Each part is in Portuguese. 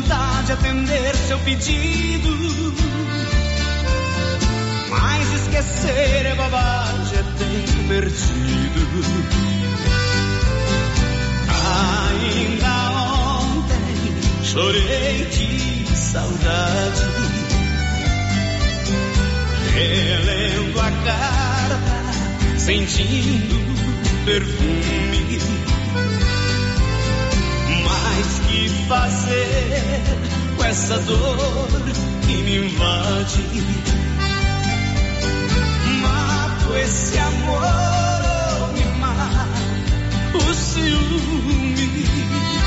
vontade de atender seu pedido. Mas esquecer é bobagem, é tempo perdido. Ainda ontem chorei de saudade. Relendo a carta, sentindo perfume. fazer com essa dor que me invade? Mato esse amor ou me mato o ciúme?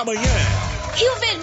Camayan. You've been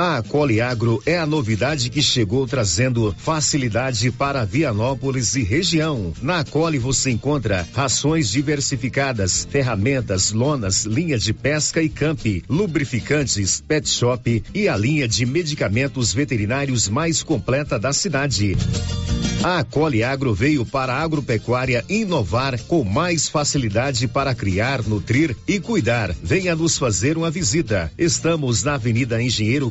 A Coliagro é a novidade que chegou trazendo facilidade para Vianópolis e região. Na Coli você encontra rações diversificadas, ferramentas, lonas, linha de pesca e camp, lubrificantes, pet shop e a linha de medicamentos veterinários mais completa da cidade. A Coli Agro veio para a agropecuária inovar com mais facilidade para criar, nutrir e cuidar. Venha nos fazer uma visita. Estamos na Avenida Engenheiro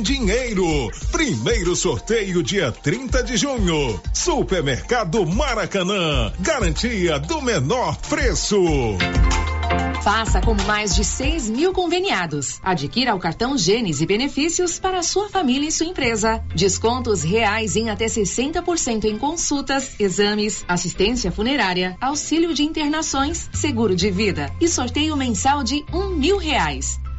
dinheiro. Primeiro sorteio dia 30 de junho. Supermercado Maracanã. Garantia do menor preço. Faça como mais de 6 mil conveniados. Adquira o cartão Gênesis e benefícios para sua família e sua empresa. Descontos reais em até 60% em consultas, exames, assistência funerária, auxílio de internações, seguro de vida e sorteio mensal de um mil reais.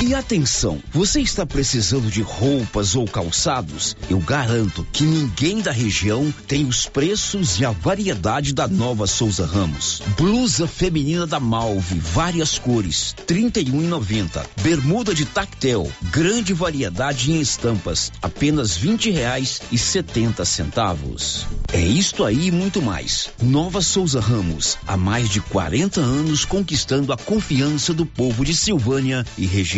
E atenção, você está precisando de roupas ou calçados? Eu garanto que ninguém da região tem os preços e a variedade da nova Souza Ramos. Blusa feminina da Malve, várias cores, trinta e um Bermuda de tactel, grande variedade em estampas, apenas vinte reais e setenta centavos. É isto aí e muito mais. Nova Souza Ramos, há mais de 40 anos conquistando a confiança do povo de Silvânia e região.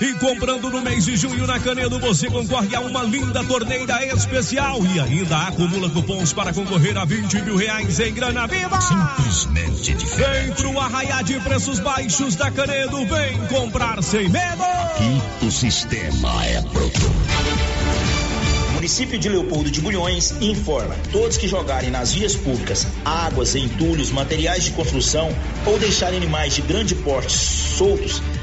E comprando no mês de junho na Canedo, você concorre a uma linda torneira especial e ainda acumula cupons para concorrer a 20 mil reais em grana viva. Simplesmente diferente. Vem pro arraiar de preços baixos da Canedo, vem comprar sem medo. Aqui o sistema é bruto. O município de Leopoldo de Bulhões informa: todos que jogarem nas vias públicas águas, entulhos, materiais de construção ou deixarem animais de grande porte soltos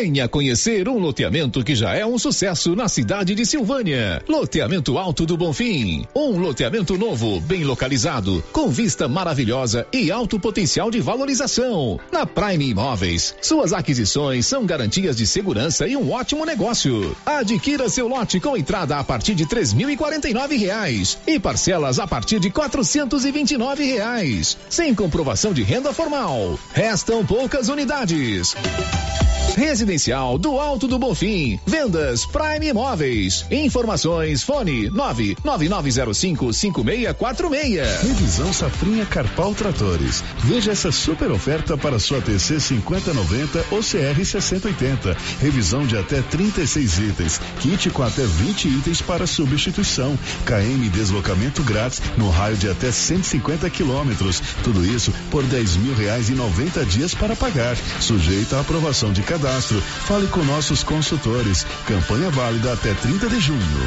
Venha conhecer um loteamento que já é um sucesso na cidade de Silvânia. Loteamento Alto do Bonfim. Um loteamento novo, bem localizado, com vista maravilhosa e alto potencial de valorização. Na Prime Imóveis, suas aquisições são garantias de segurança e um ótimo negócio. Adquira seu lote com entrada a partir de três mil e quarenta e nove reais e parcelas a partir de quatrocentos e vinte e nove reais, sem comprovação de renda formal. Restam poucas unidades. Residencial do Alto do Bonfim. Vendas Prime Imóveis. Informações fone 999055646. Revisão Safrinha Carpal Tratores. Veja essa super oferta para sua TC 5090 ou CR 6080. Revisão de até 36 itens. Kit com até 20 itens para substituição. KM deslocamento grátis no raio de até 150 quilômetros. Tudo isso por 10 mil reais e 90 dias para pagar. Sujeito à aprovação de cadastro. Fale com nossos consultores. Campanha válida até 30 de junho.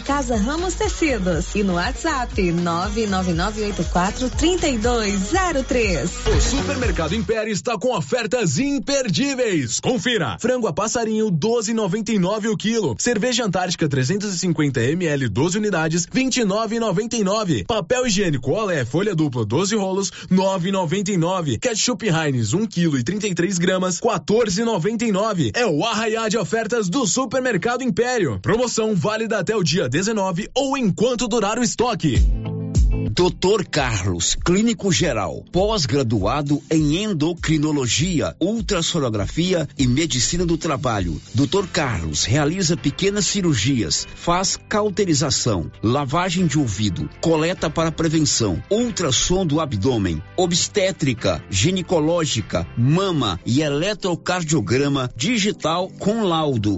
Casa Ramos Tecidos e no WhatsApp 999843203. O Supermercado Império está com ofertas imperdíveis. Confira: frango a passarinho 12,99 o quilo, cerveja Antártica 350 ml 12 unidades 29,99, papel higiênico Olé folha dupla 12 rolos 9,99, ketchup Heinz 1 quilo e 33 gramas 14,99. É o arraiá de ofertas do Supermercado Império. Promoção válida até o dia 19 ou enquanto durar o estoque. Dr. Carlos, clínico geral, pós-graduado em endocrinologia, ultrassonografia e medicina do trabalho. Dr. Carlos realiza pequenas cirurgias, faz cauterização, lavagem de ouvido, coleta para prevenção, ultrassom do abdômen, obstétrica, ginecológica, mama e eletrocardiograma digital com laudo.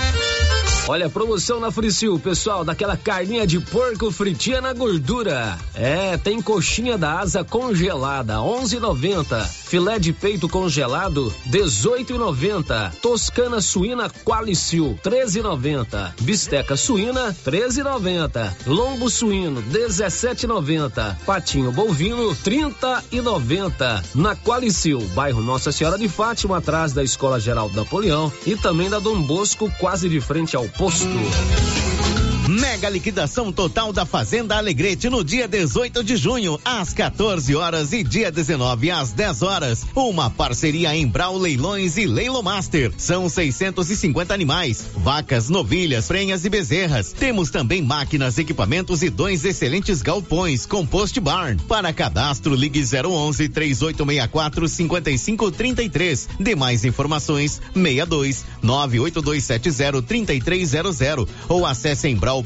Olha, promoção na Fricil, pessoal, daquela carninha de porco fritinha na gordura. É, tem coxinha da asa congelada, 11,90. Filé de peito congelado, 18,90. Toscana suína Qualicil, 13,90. Bisteca suína, 13,90. Lombo suíno, 17,90. Patinho bovino, 30,90. Na Qualicil, bairro Nossa Senhora de Fátima, atrás da Escola Geral Napoleão e também da Dom Bosco, quase de frente ao posto. Mega liquidação total da Fazenda Alegrete no dia 18 de junho, às 14 horas e dia 19 às 10 horas. Uma parceria em Brau Leilões e Leilo Master. São 650 animais, vacas, novilhas, prenhas e bezerras. Temos também máquinas, equipamentos e dois excelentes galpões com post barn. Para cadastro, ligue 011 3864 5533. Demais informações 62 98270 3300 ou acesse em brau.com.br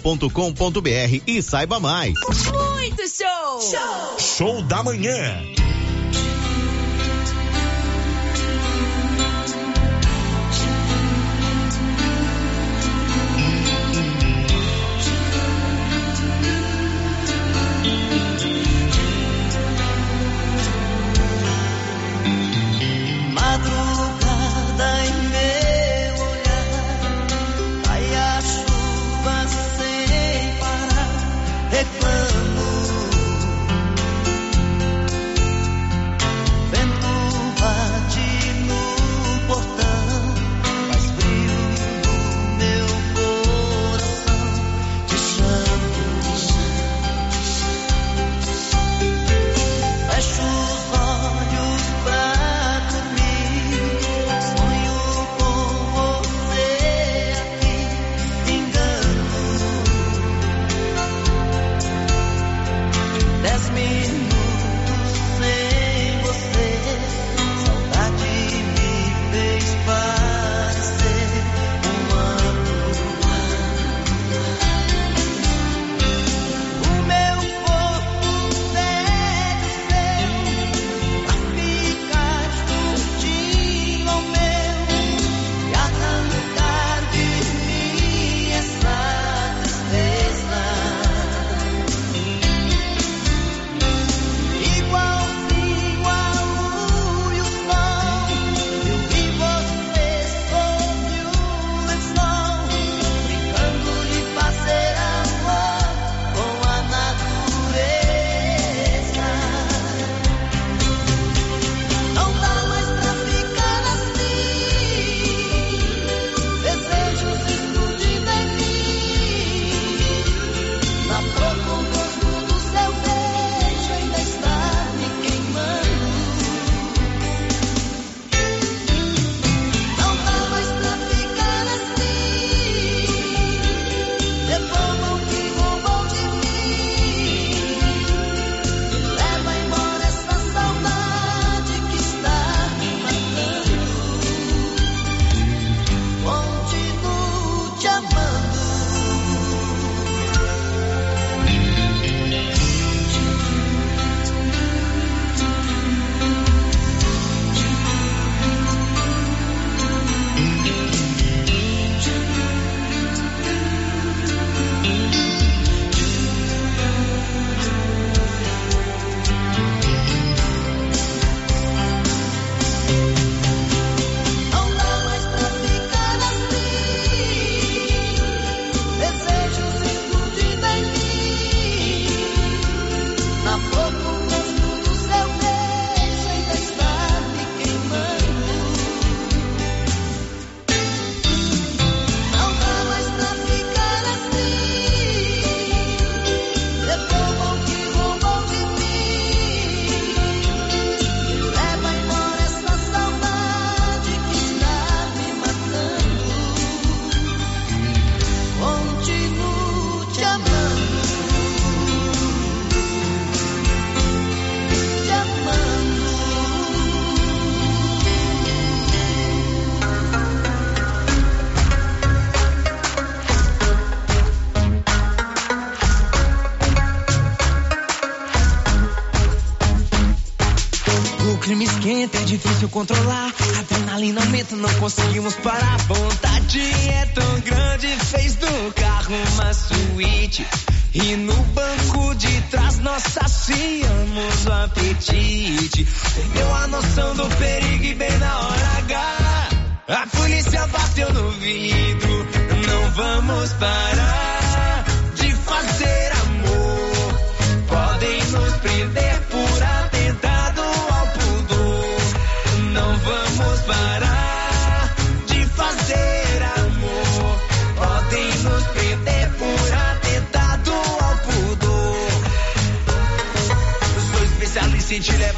e saiba mais. Muito show! Show! Show da manhã.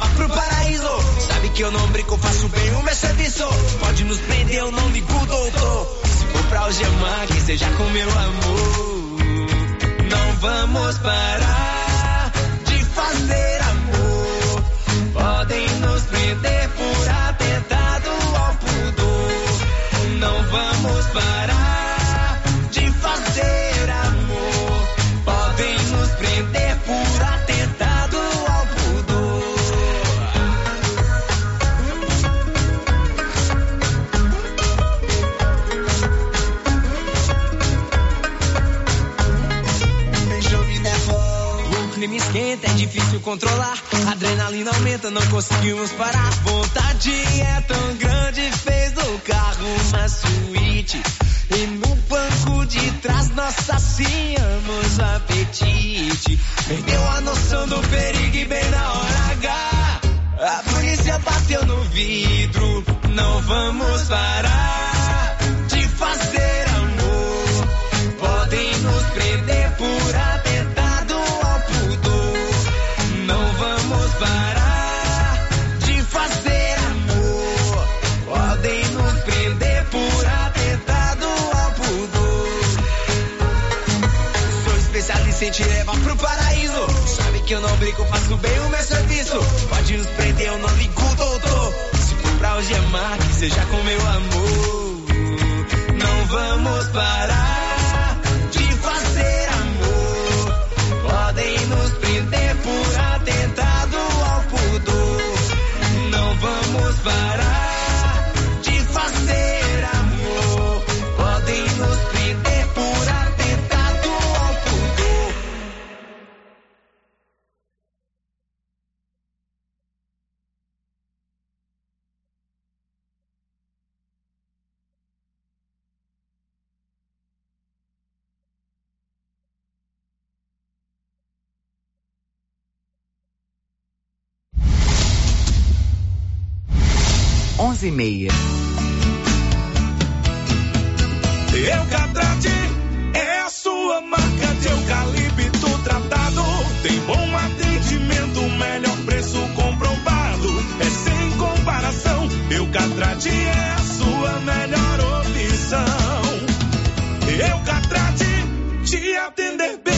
Pro paraíso. Sabe que eu não brinco, faço bem o meu serviço. Pode nos prender, eu não ligo, doutor. Se for pra algemar, que seja com meu amor. Não vamos parar de fazer amor. Podem nos prender por atentado ao pudor. Não vamos parar controlar. Adrenalina aumenta, não conseguimos parar. Vontade é tão grande, fez do carro uma suíte. E no banco de trás nós saciamos o apetite. Perdeu a noção do perigo bem na hora H. A polícia bateu no vidro, não vamos parar brinco, faço bem o meu serviço. Pode nos prender, eu não ligo, doutor. Se for pra algemar, que seja com meu amor. Não vamos parar 11 e meia. Eucatrate é a sua marca de eucalipto tratado. Tem bom atendimento, melhor preço comprovado. É sem comparação. Eucatrate é a sua melhor opção. Eucatrate te atender bem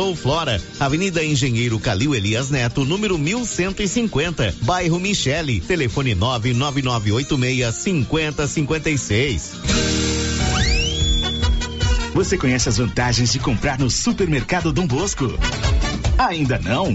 ou Flora, Avenida Engenheiro Calil Elias Neto, número 1150, bairro Michele, telefone 99986 5056. Você conhece as vantagens de comprar no Supermercado Dom Bosco? Ainda não?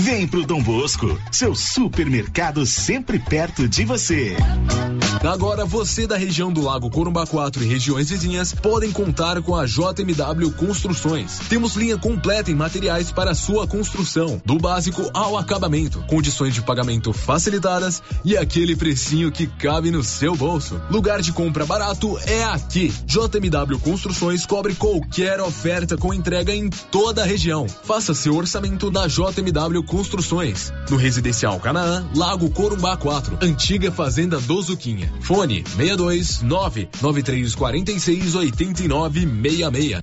Vem pro Dom Bosco, seu supermercado sempre perto de você. Agora você da região do Lago Corumbá 4 e regiões vizinhas podem contar com a JMW Construções. Temos linha completa em materiais para sua construção, do básico ao acabamento, condições de pagamento facilitadas e aquele precinho que cabe no seu bolso. Lugar de compra barato é aqui. JMW Construções cobre qualquer oferta com entrega em toda a região. Faça seu orçamento na JMW Construções. No Residencial Canaã, Lago Corumbá 4, antiga Fazenda do Zuquinha. Fone 62 99346 8966.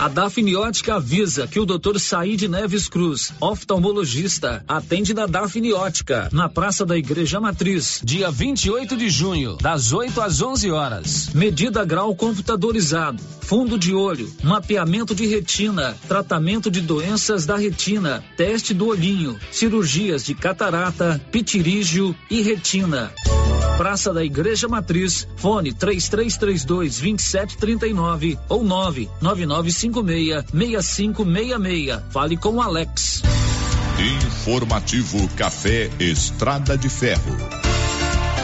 A Dafniótica avisa que o Dr. Saíde Neves Cruz, oftalmologista, atende na Dafniótica, na Praça da Igreja Matriz, dia 28 de junho, das 8 às 11 horas. Medida grau computadorizado, fundo de olho, mapeamento de retina, tratamento de doenças da retina, teste do olhinho, cirurgias de catarata, pitirígio e retina. Praça da Igreja Matriz, fone 3332 2739 ou 99956 6566. Fale com Alex. Informativo Café Estrada de Ferro.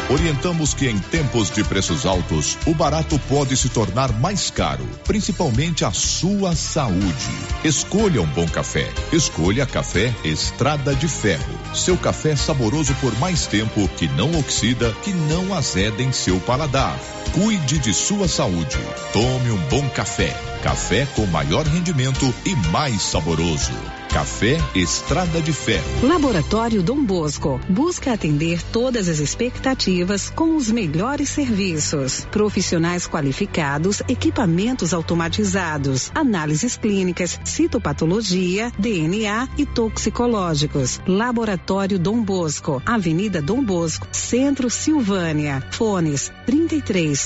Orientamos que em tempos de preços altos, o barato pode se tornar mais caro, principalmente a sua saúde. Escolha um bom café. Escolha Café Estrada de Ferro. Seu café saboroso por mais tempo, que não oxida, que não azeda em seu paladar. Cuide de sua saúde. Tome um bom café. Café com maior rendimento e mais saboroso. Café Estrada de Ferro. Laboratório Dom Bosco busca atender todas as expectativas com os melhores serviços. Profissionais qualificados, equipamentos automatizados, análises clínicas, citopatologia, DNA e toxicológicos. Laboratório Dom Bosco, Avenida Dom Bosco, Centro Silvânia. Fones 33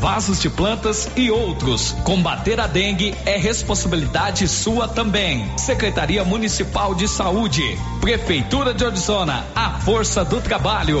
Vasos de plantas e outros. Combater a dengue é responsabilidade sua também. Secretaria Municipal de Saúde, Prefeitura de Orizona, a força do trabalho.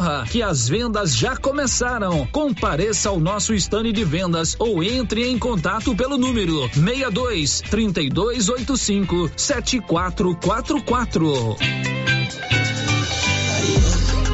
corra que as vendas já começaram. Compareça ao nosso stand de vendas ou entre em contato pelo número 62 3285 7444.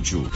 casamix.útil.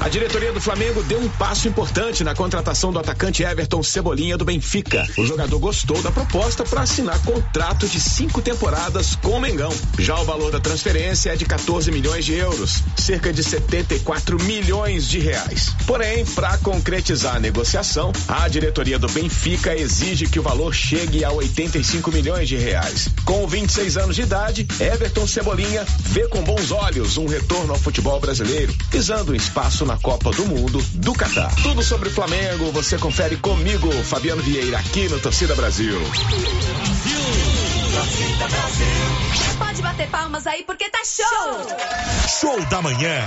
A diretoria do Flamengo deu um passo importante na contratação do atacante Everton Cebolinha do Benfica. O jogador gostou da proposta para assinar contrato de cinco temporadas com o Mengão. Já o valor da transferência é de 14 milhões de euros, cerca de 74 milhões de reais. Porém, para concretizar a negociação, a diretoria do Benfica exige que o valor chegue a 85 milhões de reais. Com 26 anos de idade, Everton Cebolinha vê com bons olhos um retorno ao futebol brasileiro, visando um espaço na Copa do Mundo do Catar. Tudo sobre o Flamengo você confere comigo, Fabiano Vieira, aqui no Torcida Brasil. Pode bater palmas aí porque tá show! Show da manhã.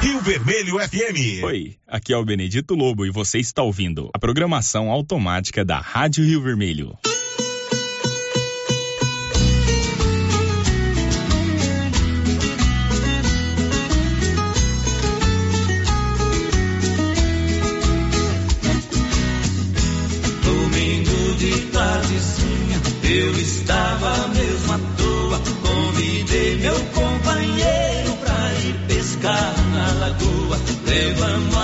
Rio Vermelho FM. Oi, aqui é o Benedito Lobo e você está ouvindo a programação automática da Rádio Rio Vermelho. Meu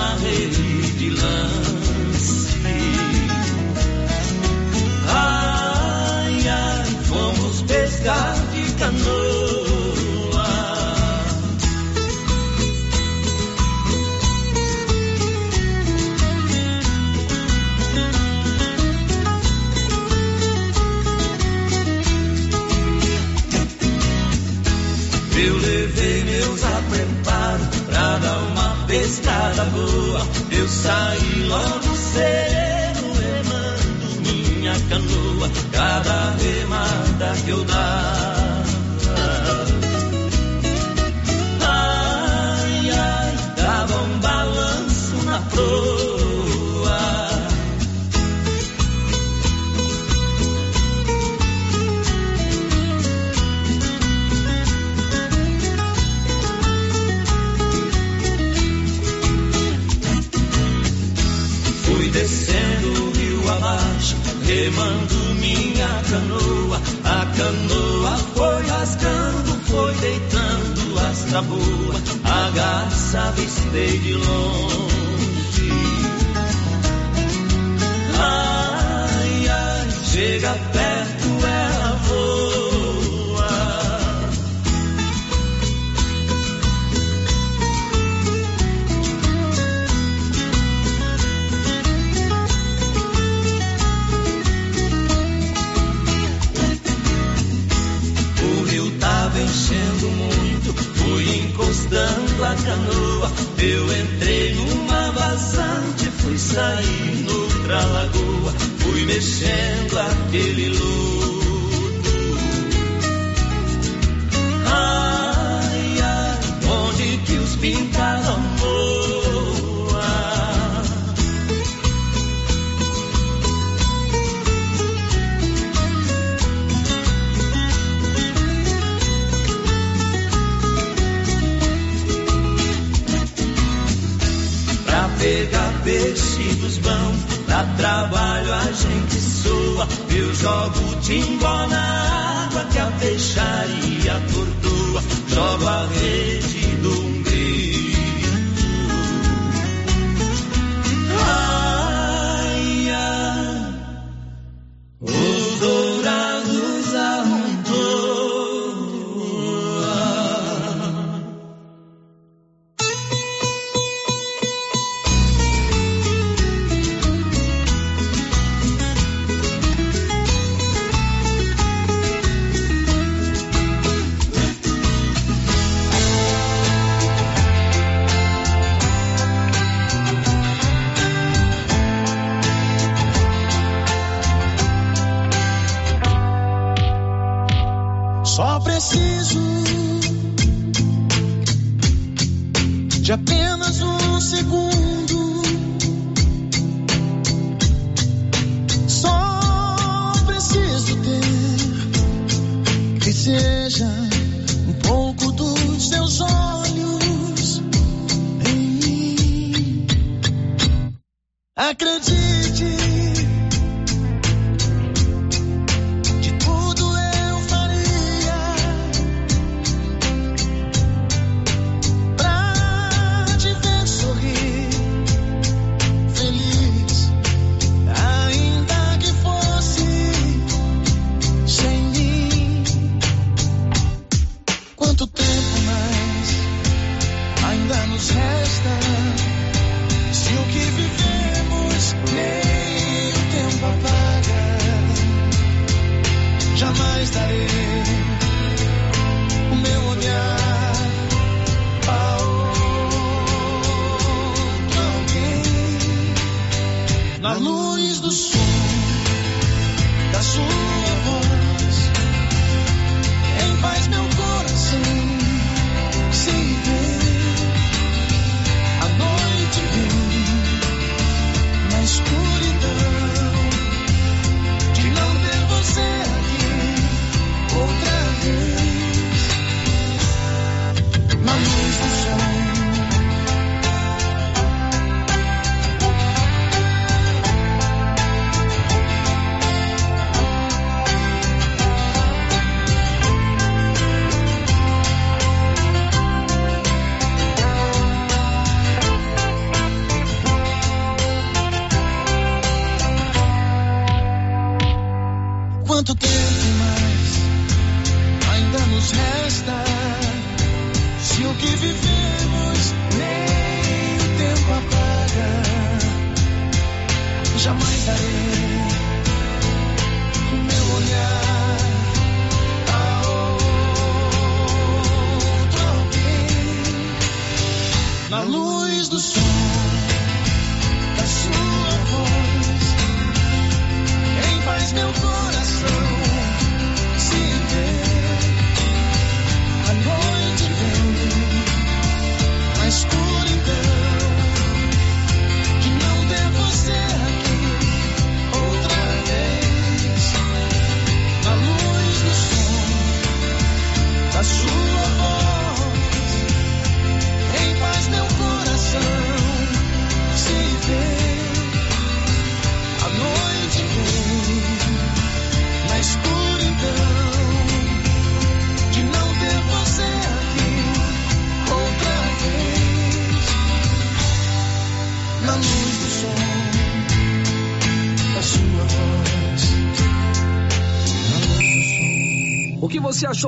preciso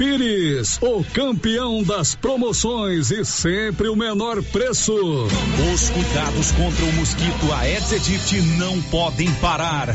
Pires, o campeão das promoções e sempre o menor preço. Os cuidados contra o mosquito Aedes aegypti não podem parar.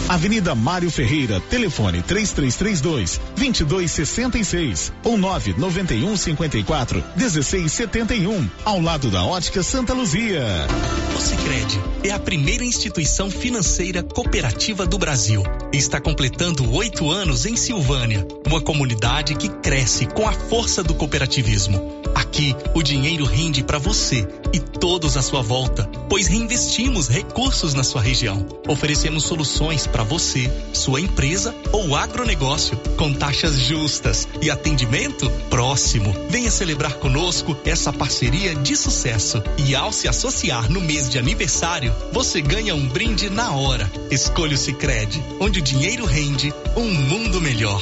Avenida Mário Ferreira, telefone 3332 2266 ou 991 54 1671, ao lado da Ótica Santa Luzia. O Sicredi é a primeira instituição financeira cooperativa do Brasil está completando oito anos em Silvânia, uma comunidade que cresce com a força do cooperativismo. Aqui, o dinheiro rende para você e todos à sua volta, pois reinvestimos recursos na sua região. Oferecemos soluções para você, sua empresa ou agronegócio, com taxas justas e atendimento próximo. Venha celebrar conosco essa parceria de sucesso. E ao se associar no mês de aniversário, aniversário, você ganha um brinde na hora. Escolha o Sicredi, onde o dinheiro rende um mundo melhor.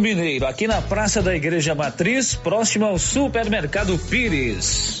Mineiro, aqui na Praça da Igreja Matriz, próximo ao Supermercado Pires.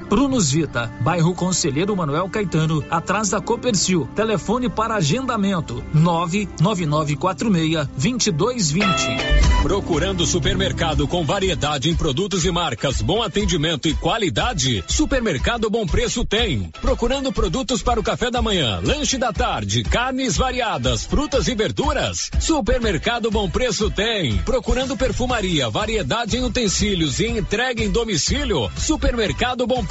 Prunus Vita, bairro Conselheiro Manuel Caetano, atrás da Copercil. Telefone para agendamento: 99946-2220. Procurando supermercado com variedade em produtos e marcas, bom atendimento e qualidade? Supermercado Bom Preço tem. Procurando produtos para o café da manhã, lanche da tarde, carnes variadas, frutas e verduras? Supermercado Bom Preço tem. Procurando perfumaria, variedade em utensílios e entrega em domicílio? Supermercado Bom Preço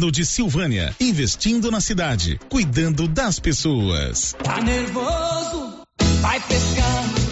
Governo de Silvânia, investindo na cidade, cuidando das pessoas. Tá nervoso? Vai pescar.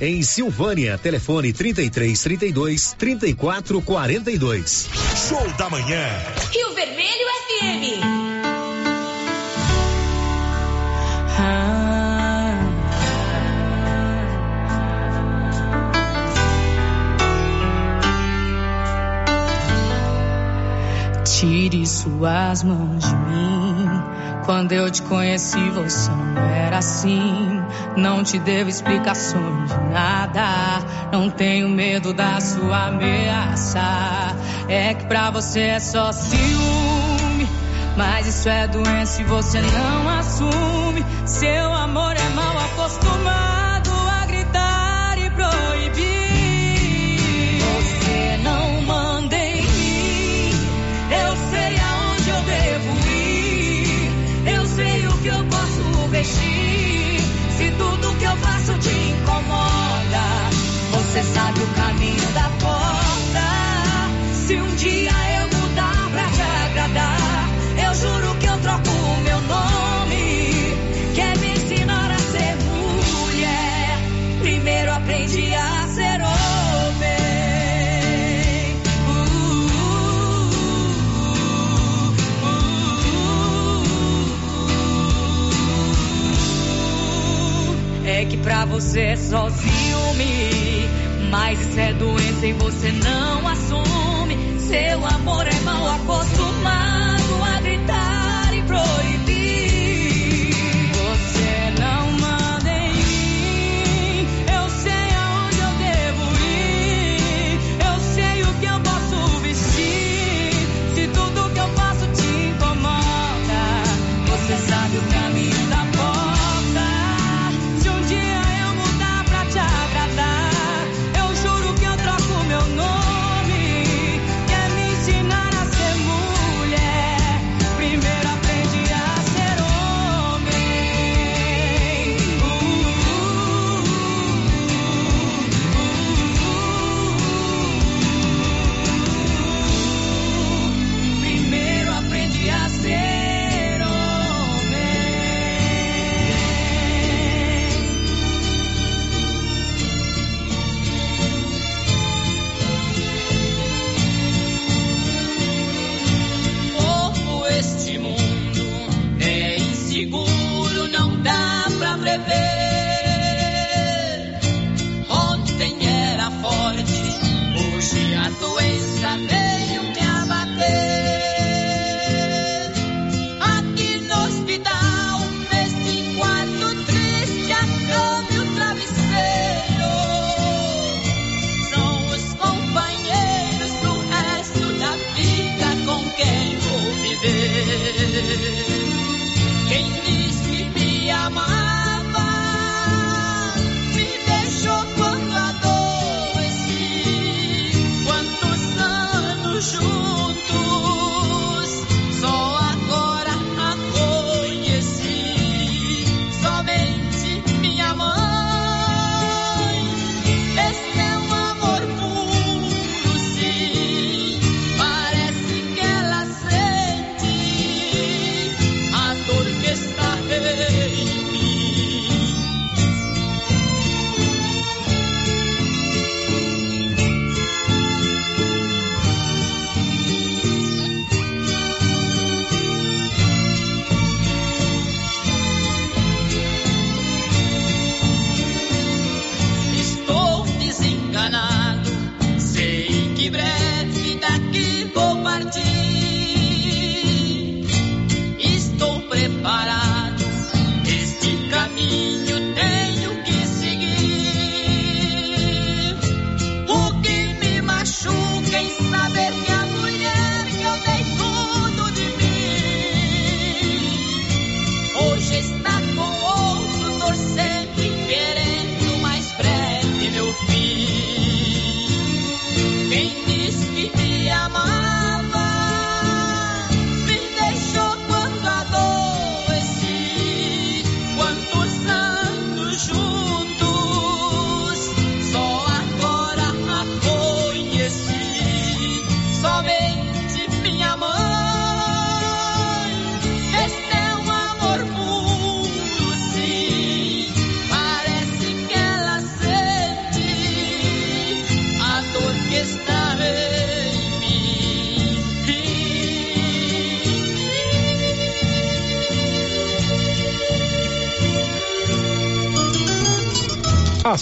em Silvânia. Telefone 33 32 34 42. Show da manhã. Rio Vermelho FM. Tire suas mãos de mim. Quando eu te conheci, você não era assim. Não te devo explicações de nada. Não tenho medo da sua ameaça. É que pra você é só ciúme. Mas isso é doença e você não assume. Seu amor é Você sabe o caminho da porta. Se um dia eu mudar pra te agradar, eu juro que eu troco o meu nome. Quer me ensinar a ser mulher? Primeiro aprendi a ser homem. Uh, uh, uh, é que pra você sozinho. Se é doença e você não assume, seu amor. é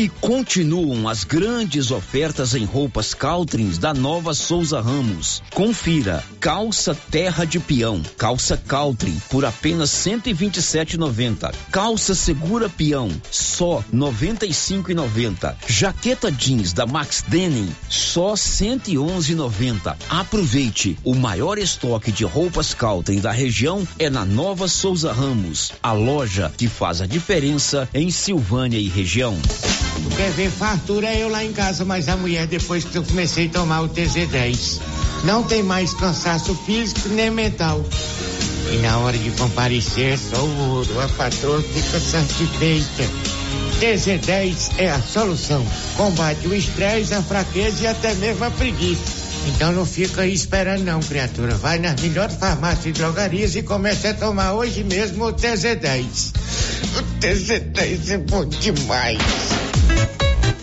E continuam as grandes ofertas em roupas Caltrins da Nova Souza Ramos. Confira: calça terra de peão, calça Caltrin por apenas 127,90. Calça segura peão, só 95,90. Jaqueta jeans da Max Denim, só 111,90. Aproveite, o maior estoque de roupas Caltrin da região é na Nova Souza Ramos, a loja que faz a diferença em Silvânia e região. Quer ver fartura é eu lá em casa, mas a mulher depois que eu comecei a tomar o TZ10. Não tem mais cansaço físico nem mental. E na hora de comparecer, só o ouro. A patroa fica satisfeita. TZ10 é a solução. Combate o estresse, a fraqueza e até mesmo a preguiça. Então não fica aí esperando não, criatura. Vai nas melhores farmácias e drogarias e comece a tomar hoje mesmo o TZ10. O TZ10 é bom demais.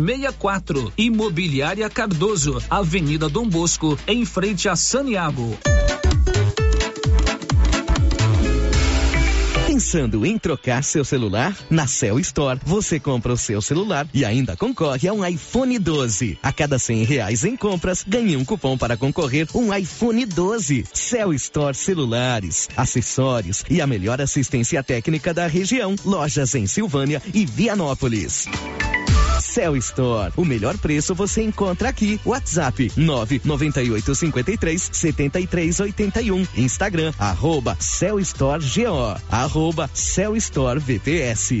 64. Imobiliária Cardoso, Avenida Dom Bosco, em frente a Saniago. Pensando em trocar seu celular? Na Cell Store, você compra o seu celular e ainda concorre a um iPhone 12. A cada cem reais em compras, ganhe um cupom para concorrer um iPhone 12. Cell Store Celulares, acessórios e a melhor assistência técnica da região. Lojas em Silvânia e Vianópolis. Cell Store. O melhor preço você encontra aqui. WhatsApp 998 53 73 81. Instagram arroba Cell Store GO. Arroba Cell Store VPS.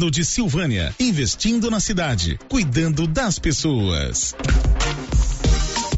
de Silvânia, investindo na cidade, cuidando das pessoas.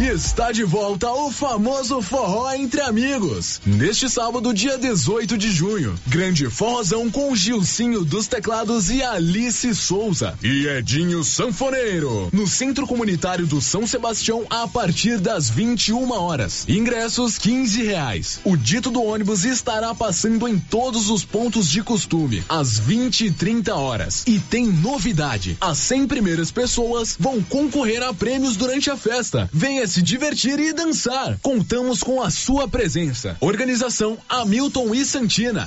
Está de volta o famoso forró entre amigos. Neste sábado, dia 18 de junho, grande forrozão com Gilcinho dos teclados e Alice Souza e Edinho Sanfoneiro, no Centro Comunitário do São Sebastião a partir das 21 horas. Ingressos 15 reais. O dito do ônibus estará passando em todos os pontos de costume às 20 e 30 horas. E tem novidade: as 100 primeiras pessoas vão concorrer a prêmios durante a festa. Venha se divertir e dançar. Contamos com a sua presença. Organização Hamilton e Santina.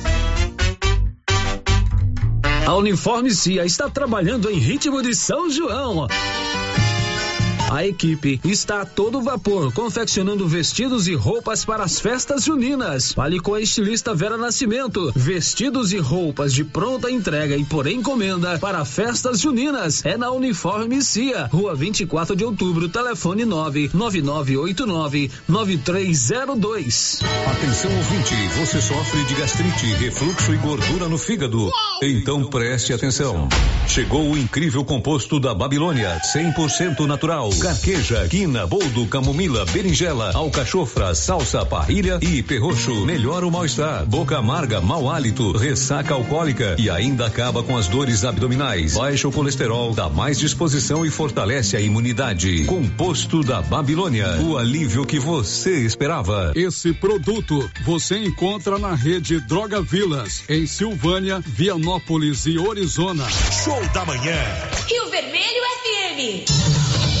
A Uniforme Cia está trabalhando em ritmo de São João. A equipe está a todo vapor, confeccionando vestidos e roupas para as festas juninas. Fale com a estilista Vera Nascimento. Vestidos e roupas de pronta entrega e por encomenda para festas juninas. É na Uniforme Cia, Rua 24 de Outubro, telefone 99989 9302. Atenção ouvinte, você sofre de gastrite, refluxo e gordura no fígado. Então preste atenção. Chegou o incrível composto da Babilônia, 100% natural carqueja, quina, boldo, camomila, berinjela, alcachofra, salsa, parrilha e perroxo. Melhora o mal-estar, boca amarga, mau hálito, ressaca alcoólica e ainda acaba com as dores abdominais. Baixa o colesterol, dá mais disposição e fortalece a imunidade. Composto da Babilônia, o alívio que você esperava. Esse produto você encontra na rede Droga Vilas, em Silvânia, Vianópolis e Orizona. Show da manhã. Rio Vermelho FM.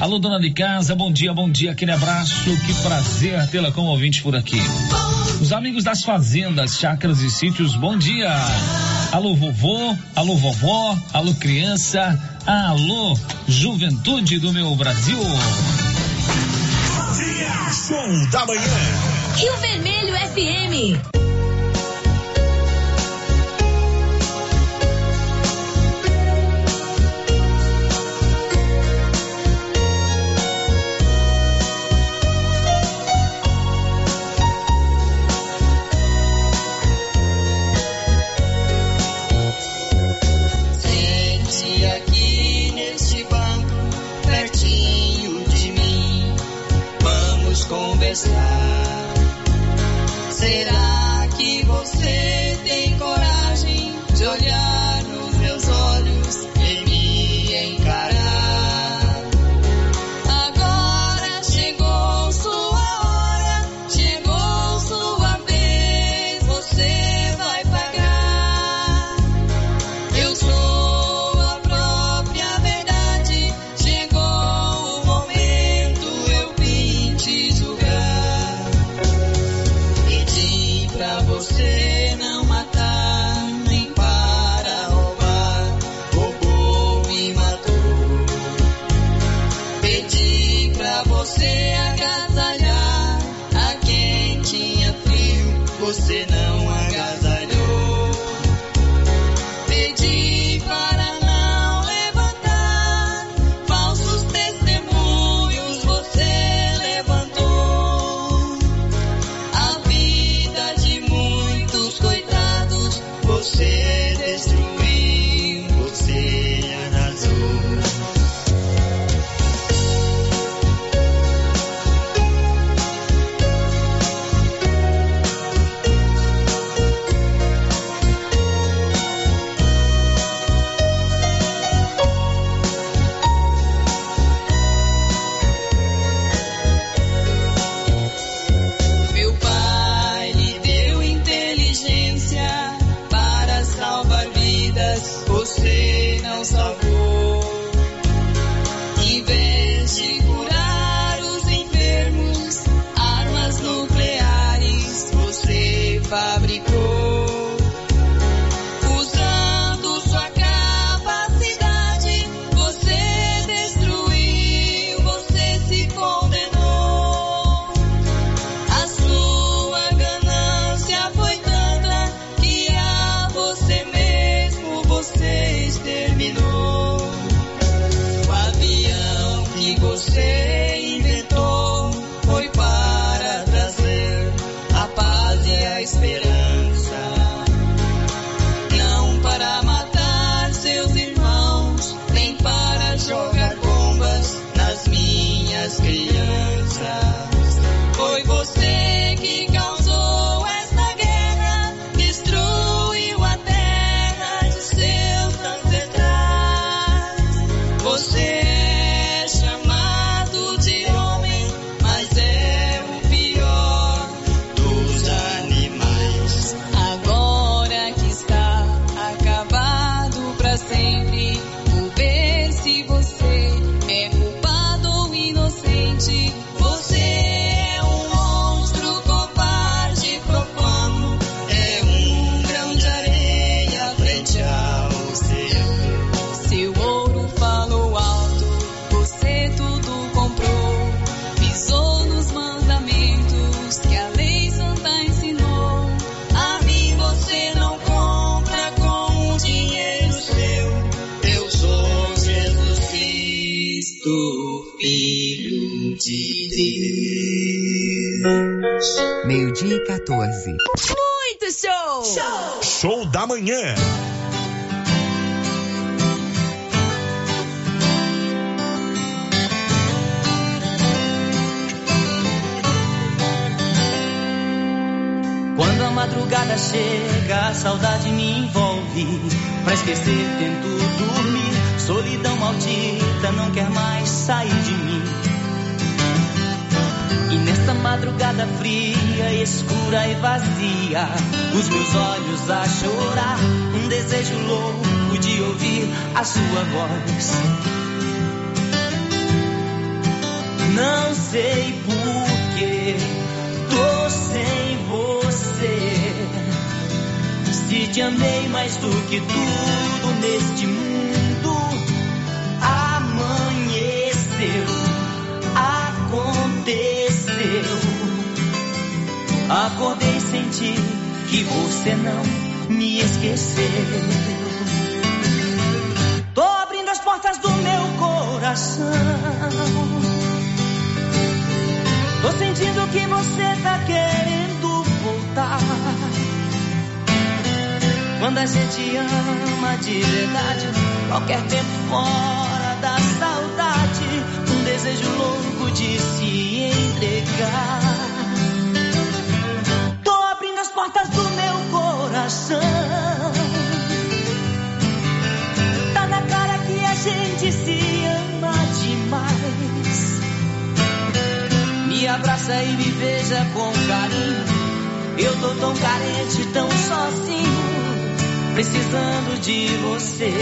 Alô, dona de casa, bom dia, bom dia, aquele abraço, que prazer tê-la como ouvinte por aqui. Os amigos das fazendas, chácaras e sítios, bom dia. Alô, vovô, alô, vovó, alô, criança, alô, juventude do meu Brasil. Show da manhã. Rio Vermelho FM. Conversar. Será escura e vazia, os meus olhos a chorar, um desejo louco de ouvir a sua voz. Não sei porquê, tô sem você. Se te amei mais do que tudo neste mundo Acordei senti que você não me esqueceu. Tô abrindo as portas do meu coração. Tô sentindo que você tá querendo voltar. Quando a gente ama de verdade, qualquer tempo fora da saudade, um desejo louco de se entregar portas do meu coração. Tá na cara que a gente se ama demais. Me abraça e me veja com carinho. Eu tô tão carente, tão sozinho, precisando de você.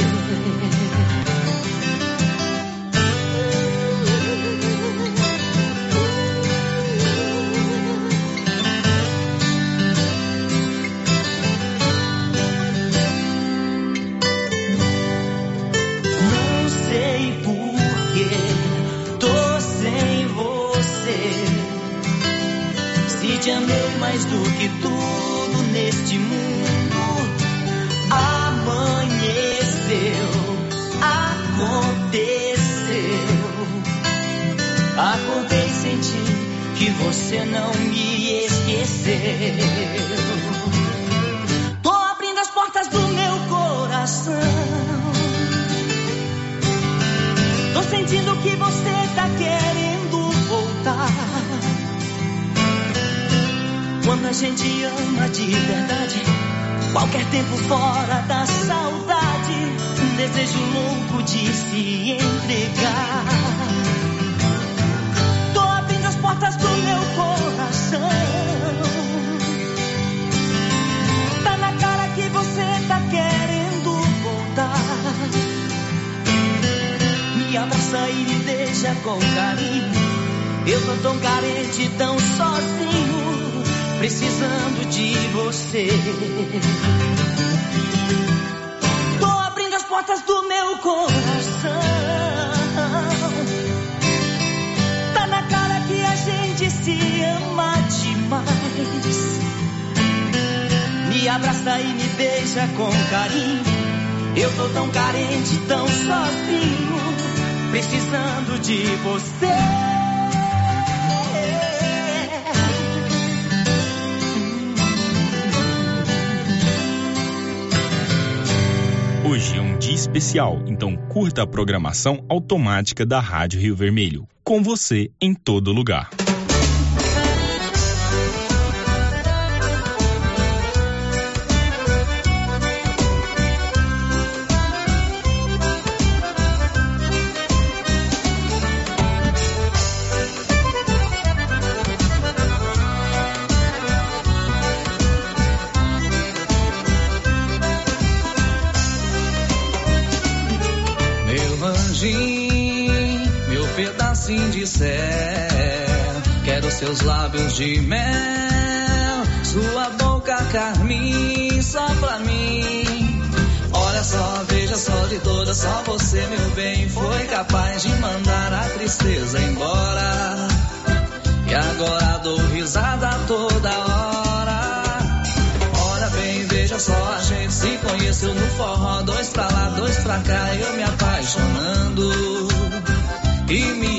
Tô abrindo as portas do meu coração. Tô sentindo que você tá querendo voltar. Quando a gente ama de verdade, qualquer tempo fora da saudade, um desejo louco de se entregar. Com carinho. Eu tô tão carente, tão sozinho, precisando de você. Tô abrindo as portas do meu coração. Tá na cara que a gente se ama demais. Me abraça e me beija com carinho. Eu tô tão carente, tão sozinho, precisando de você. Hoje é um dia especial, então curta a programação automática da Rádio Rio Vermelho. Com você em todo lugar. De mel, sua boca carmim só pra mim. Olha só, veja só de toda, só você, meu bem, foi capaz de mandar a tristeza embora. E agora dou risada toda hora. Olha bem, veja só, a gente se conheceu no forró, dois pra lá, dois pra cá, eu me apaixonando e me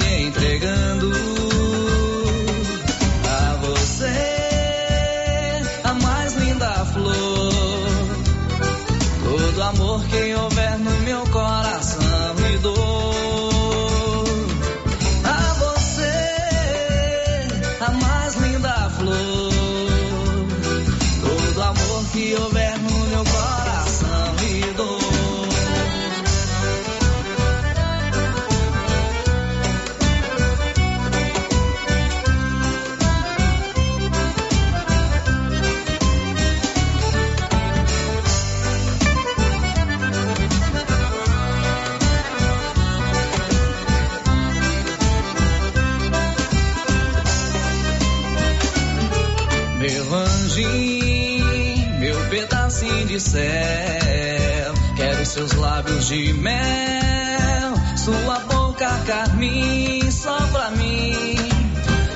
céu, quero seus lábios de mel, sua boca carmim só pra mim.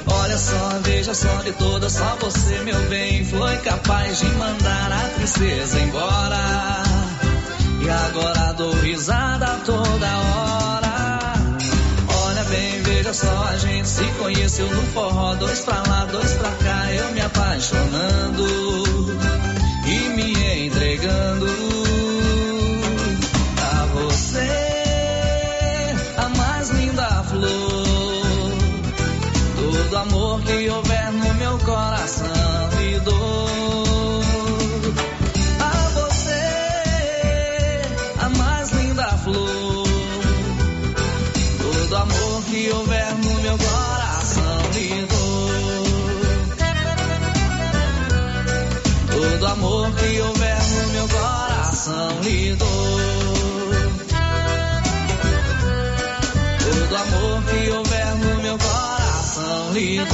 Olha só, veja só de toda, só você, meu bem, foi capaz de mandar a tristeza embora. E agora dou risada toda hora. Olha bem, veja só, a gente se conheceu no forró, dois pra lá, dois pra cá, eu me apaixonando me entregando a você, a mais linda flor. Todo amor que houver dou. Todo amor que houver no meu coração lhe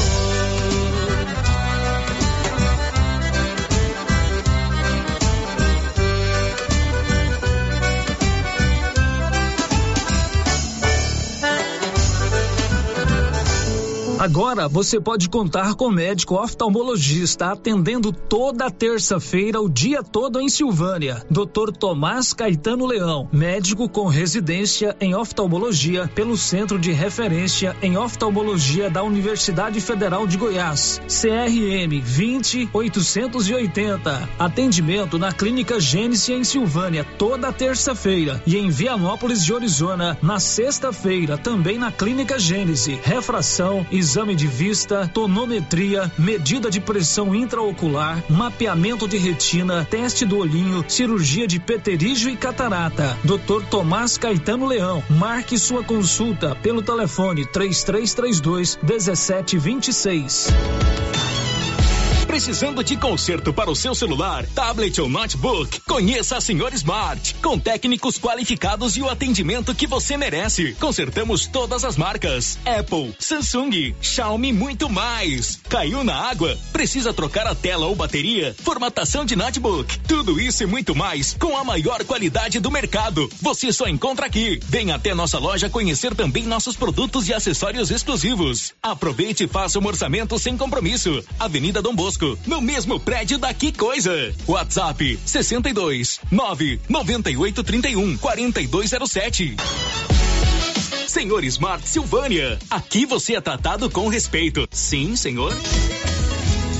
Agora você pode contar com médico oftalmologista atendendo toda terça-feira, o dia todo em Silvânia. Dr. Tomás Caetano Leão, médico com residência em oftalmologia pelo Centro de Referência em Oftalmologia da Universidade Federal de Goiás. CRM 20880. Atendimento na Clínica Gênesis em Silvânia toda terça-feira e em Vianópolis de Arizona na sexta-feira, também na Clínica Gênese. Refração, exame de vista, tonometria, medida de pressão intraocular, mapeamento de retina, teste do olhinho, cirurgia de peterígio e catarata. Dr. Tomás Caetano Leão. Marque sua consulta pelo telefone 3332 1726. Precisando de conserto para o seu celular, tablet ou notebook? Conheça a Senhor Smart, com técnicos qualificados e o atendimento que você merece. Consertamos todas as marcas: Apple, Samsung, Xiaomi, muito mais. Caiu na água? Precisa trocar a tela ou bateria? Formatação de notebook? Tudo isso e muito mais com a maior qualidade do mercado. Você só encontra aqui. Venha até nossa loja conhecer também nossos produtos e acessórios exclusivos. Aproveite e faça um orçamento sem compromisso. Avenida Dom Bosco no mesmo prédio da Que Coisa. WhatsApp 62 9 98 31 4207. Senhor Smart Silvânia, aqui você é tratado com respeito. Sim, senhor.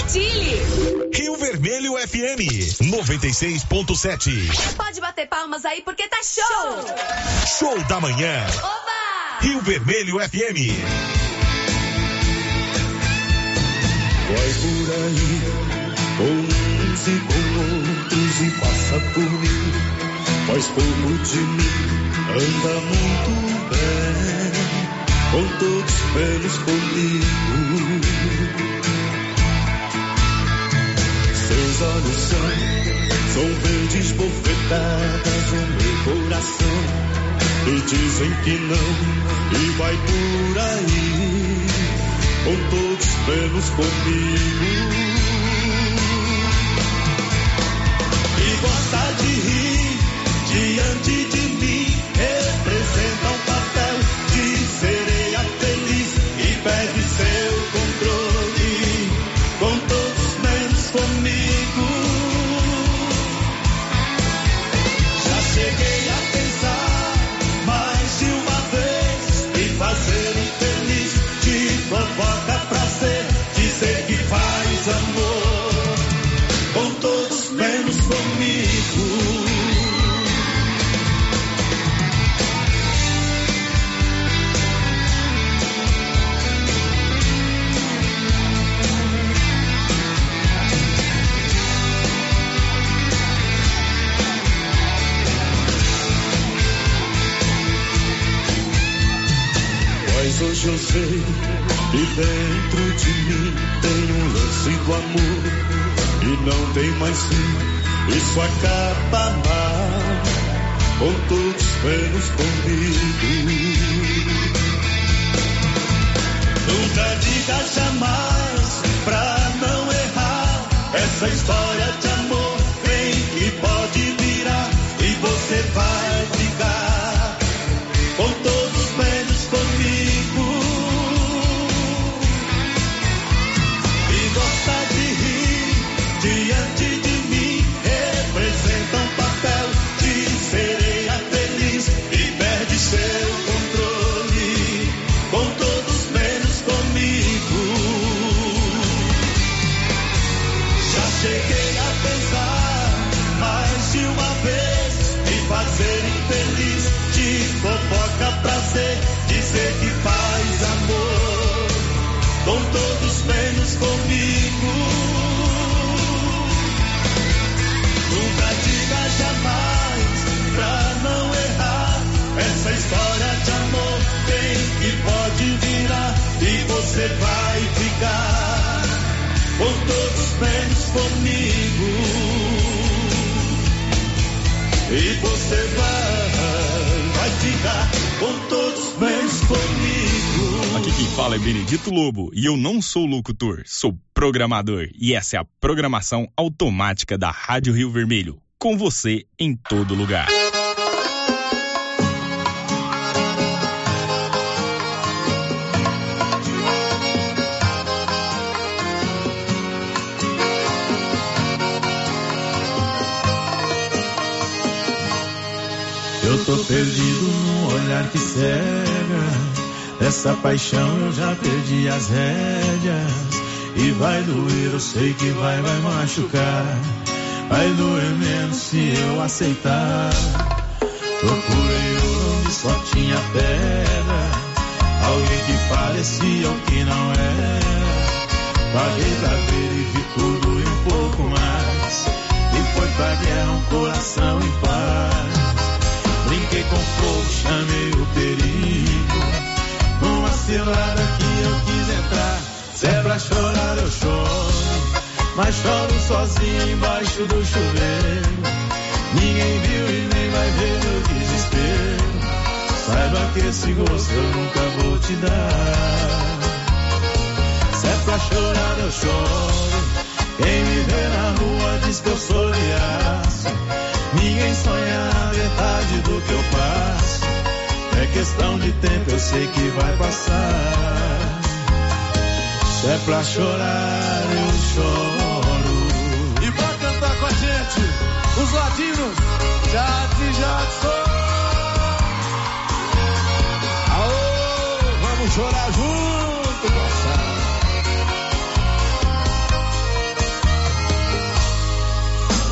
Compartilhe! Rio Vermelho FM 96.7. Pode bater palmas aí porque tá show! Show da manhã. Oba! Rio Vermelho FM. Vai por aí, com uns e com outros e passa por mim. Faz pouco de mim, anda muito bem. Com todos menos comigo. Seus olhos são, são verdes bofetadas no meu coração. E dizem que não, e vai por aí com todos menos comigo. E gosta de rir que dentro de mim tem um lance do amor e não tem mais fim. Isso acaba mal com todos menos comigo. Nunca diga jamais pra não errar. Essa história de amor vem que pode virar e você vai ficar com todos lugar, com todos os prêmios comigo. E você vai, vai ficar com todos os prêmios comigo. Aqui quem fala é Benedito Lobo e eu não sou locutor, sou programador. E essa é a programação automática da Rádio Rio Vermelho, com você em todo lugar. Tô perdido num olhar que cega. Essa paixão eu já perdi as rédeas. E vai doer, eu sei que vai, vai machucar. Vai doer menos se eu aceitar. Procurei onde só tinha pedra. Alguém que parecia o que não era. Paguei pra ver e vi tudo e um pouco mais. E foi pra guerra um coração em paz. Brinquei com fogo, chamei o perigo. Numa cilada que eu quis entrar. Se é pra chorar, eu choro. Mas choro sozinho embaixo do chuveiro. Ninguém viu e nem vai ver meu desespero. Saiba que esse gosto eu nunca vou te dar. Se é pra chorar, eu choro. Quem me vê na rua diz que eu sou de aço. Ninguém sonha a metade do que eu passo. É questão de tempo, eu sei que vai passar. Se é pra chorar, eu choro. E pra cantar com a gente, os latinos, Jade Jackson. Aô, vamos chorar junto,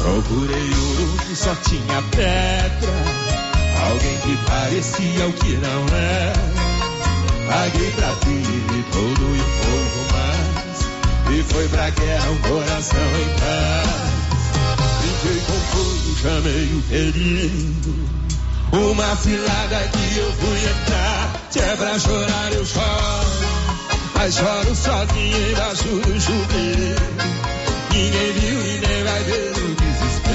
Procurei ouro que só tinha pedra. Alguém que parecia o que não era. Paguei pra vir todo e pouco mais. E foi pra guerra um coração em paz. Brinquei com fogo, chamei o perigo. Uma cilada que eu fui entrar. Se é pra chorar, eu choro. Mas choro sozinho embaixo do chuveiro. Ninguém viu e nem vai ver o